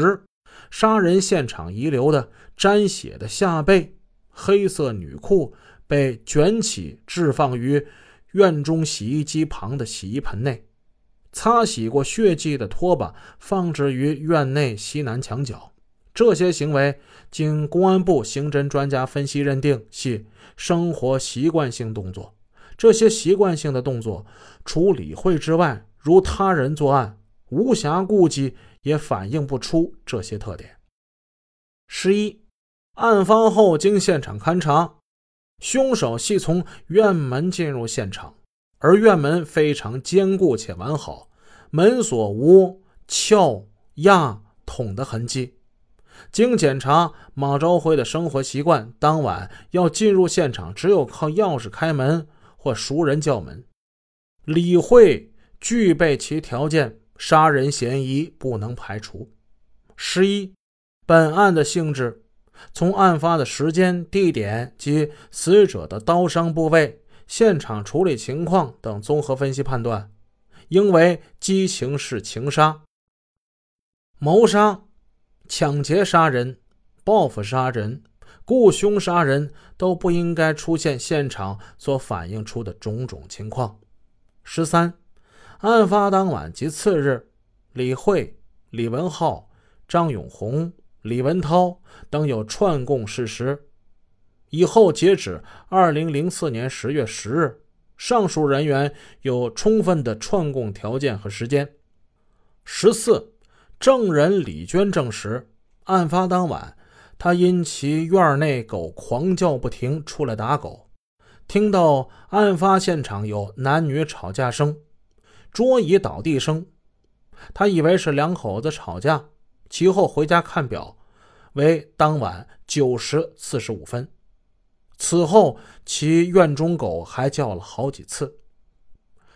十，杀人现场遗留的沾血的下背、黑色女裤被卷起，置放于院中洗衣机旁的洗衣盆内。擦洗过血迹的拖把放置于院内西南墙角。这些行为经公安部刑侦专家分析认定系生活习惯性动作。这些习惯性的动作，除李慧之外，如他人作案，无暇顾及，也反映不出这些特点。十一，案发后经现场勘查，凶手系从院门进入现场。而院门非常坚固且完好，门锁无撬、压、捅的痕迹。经检查，马朝辉的生活习惯，当晚要进入现场，只有靠钥匙开门或熟人叫门。李慧具备其条件，杀人嫌疑不能排除。十一，本案的性质，从案发的时间、地点及死者的刀伤部位。现场处理情况等综合分析判断，应为激情式情杀、谋杀、抢劫杀人、报复杀人、雇凶杀人都不应该出现现场所反映出的种种情况。十三，案发当晚及次日，李慧、李文浩、张永红、李文涛等有串供事实。以后截止二零零四年十月十日，上述人员有充分的串供条件和时间。十四，证人李娟证实，案发当晚，她因其院内狗狂叫不停，出来打狗，听到案发现场有男女吵架声、桌椅倒地声，他以为是两口子吵架，其后回家看表，为当晚九时四十五分。此后，其院中狗还叫了好几次。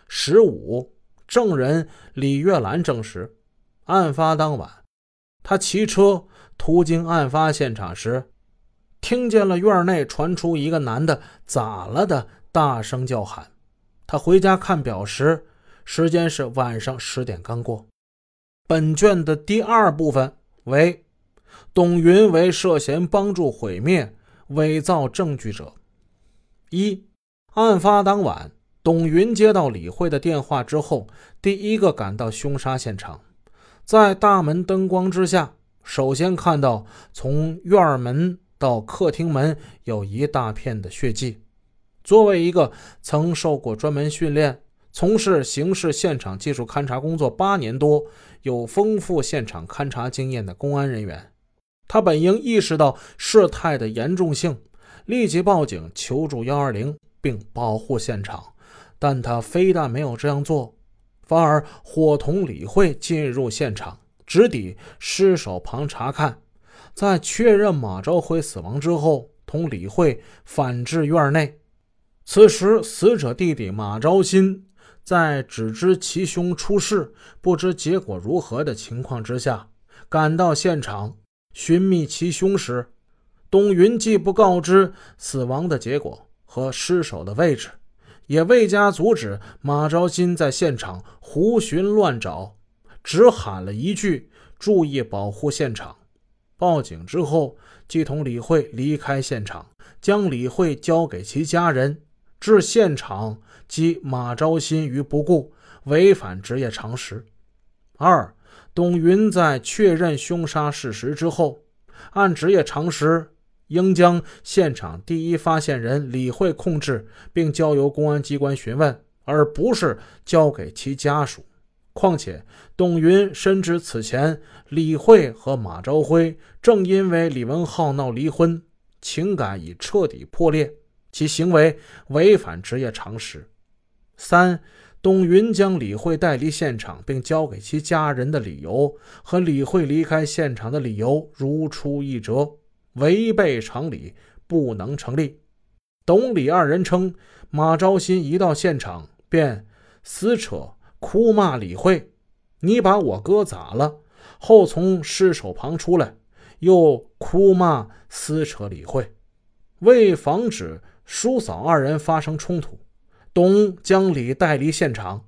十五，证人李月兰证实，案发当晚，他骑车途经案发现场时，听见了院内传出一个男的“咋了”的大声叫喊。他回家看表时，时间是晚上十点刚过。本卷的第二部分为董云为涉嫌帮助毁灭。伪造证据者，一，案发当晚，董云接到李慧的电话之后，第一个赶到凶杀现场，在大门灯光之下，首先看到从院门到客厅门有一大片的血迹。作为一个曾受过专门训练、从事刑事现场技术勘查工作八年多、有丰富现场勘查经验的公安人员。他本应意识到事态的严重性，立即报警求助幺二零，并保护现场。但他非但没有这样做，反而伙同李慧进入现场，直抵尸首旁查看。在确认马昭辉死亡之后，同李慧返至院内。此时，死者弟弟马昭新在只知其兄出事，不知结果如何的情况之下，赶到现场。寻觅其凶时，董云既不告知死亡的结果和尸首的位置，也未加阻止马昭新在现场胡寻乱找，只喊了一句“注意保护现场”。报警之后，即同李慧离开现场，将李慧交给其家人，置现场及马昭新于不顾，违反职业常识。二。董云在确认凶杀事实之后，按职业常识，应将现场第一发现人李慧控制，并交由公安机关询问，而不是交给其家属。况且，董云深知此前李慧和马朝辉正因为李文浩闹离婚，情感已彻底破裂，其行为违反职业常识。三。董云将李慧带离现场，并交给其家人的理由和李慧离开现场的理由如出一辙，违背常理，不能成立。董李二人称，马昭新一到现场便撕扯、哭骂李慧：“你把我哥咋了？”后从尸首旁出来，又哭骂、撕扯李慧。为防止叔嫂二人发生冲突。东将李带离现场，